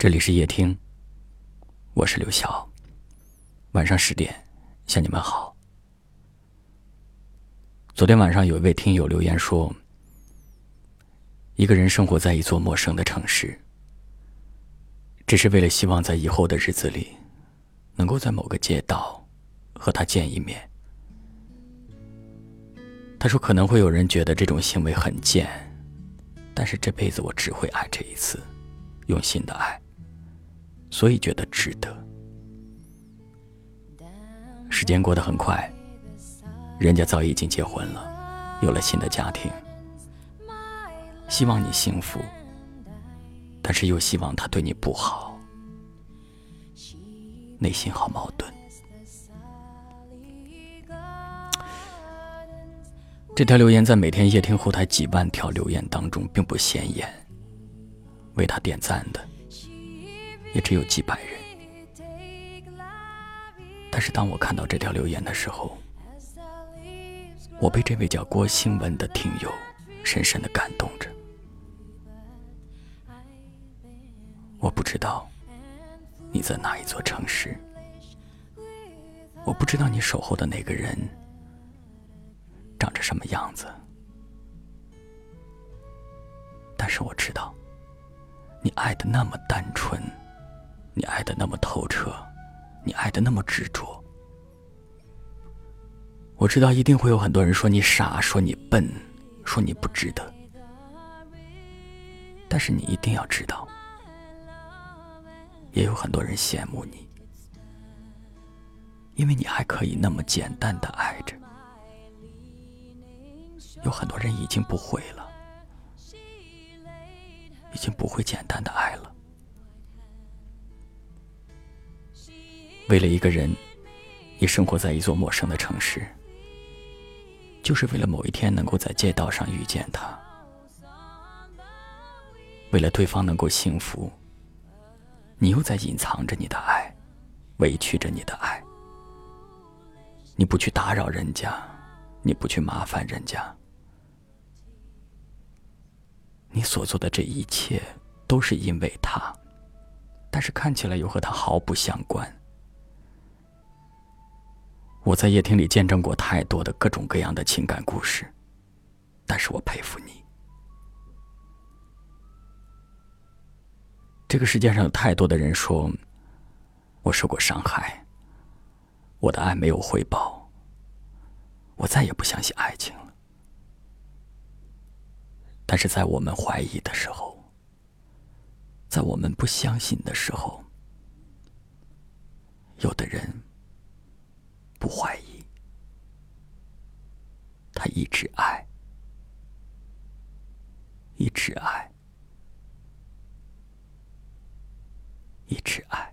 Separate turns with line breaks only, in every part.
这里是夜听，我是刘晓。晚上十点向你们好。昨天晚上有一位听友留言说，一个人生活在一座陌生的城市，只是为了希望在以后的日子里，能够在某个街道和他见一面。他说可能会有人觉得这种行为很贱，但是这辈子我只会爱这一次，用心的爱。所以觉得值得。时间过得很快，人家早已经结婚了，有了新的家庭。希望你幸福，但是又希望他对你不好，内心好矛盾。这条留言在每天夜听后台几万条留言当中并不显眼，为他点赞的。也只有几百人，但是当我看到这条留言的时候，我被这位叫郭新文的听友深深的感动着。我不知道你在哪一座城市，我不知道你守候的那个人长着什么样子，但是我知道，你爱的那么单纯。你爱的那么透彻，你爱的那么执着。我知道一定会有很多人说你傻，说你笨，说你不值得。但是你一定要知道，也有很多人羡慕你，因为你还可以那么简单的爱着。有很多人已经不会了，已经不会简单的爱了。为了一个人，你生活在一座陌生的城市，就是为了某一天能够在街道上遇见他。为了对方能够幸福，你又在隐藏着你的爱，委屈着你的爱。你不去打扰人家，你不去麻烦人家，你所做的这一切都是因为他，但是看起来又和他毫不相关。我在夜听里见证过太多的各种各样的情感故事，但是我佩服你。这个世界上有太多的人说，我受过伤害，我的爱没有回报，我再也不相信爱情了。但是在我们怀疑的时候，在我们不相信的时候，有的人。不怀疑，他一直爱，一直爱，一直爱。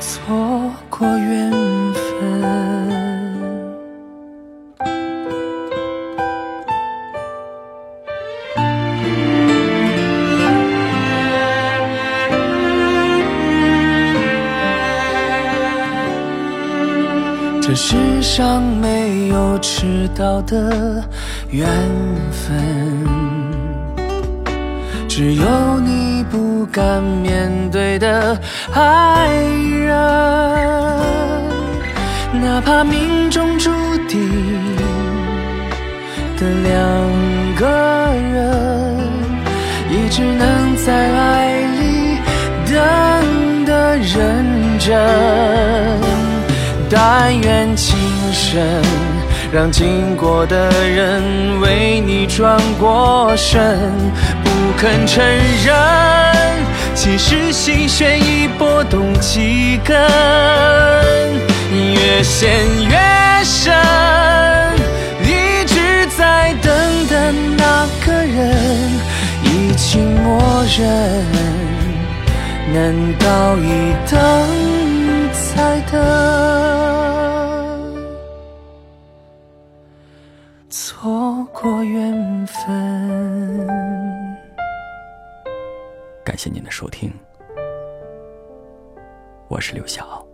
错过缘分，这世上没有迟到的缘分。只有你不敢面对的爱人，哪怕命中注定的两个人，也只能在爱里等的认真。但愿今生让经过的人为你转过身，不不肯承认，其实心弦已拨动几根，越陷越深，一直在等的那个人已经默认，难道一等再等，
谢您的收听，我是刘晓。